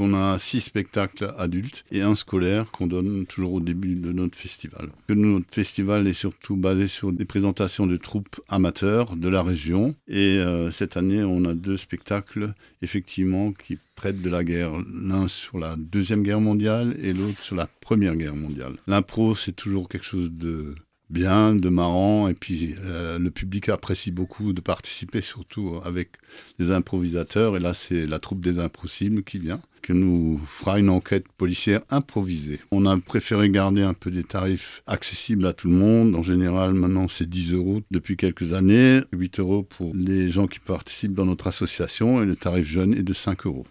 On a six spectacles adultes et un scolaire qu'on donne toujours au début de notre festival. Notre festival est surtout basé sur des présentations de troupes amateurs de la région. Et euh, cette année, on a deux spectacles effectivement qui traitent de la guerre. L'un sur la Deuxième Guerre mondiale et l'autre sur la Première Guerre mondiale. L'impro, c'est toujours quelque chose de bien, de marrant, et puis euh, le public apprécie beaucoup de participer, surtout avec les improvisateurs, et là c'est la troupe des impossibles qui vient, qui nous fera une enquête policière improvisée. On a préféré garder un peu des tarifs accessibles à tout le monde, en général maintenant c'est 10 euros depuis quelques années, 8 euros pour les gens qui participent dans notre association, et le tarif jeune est de 5 euros.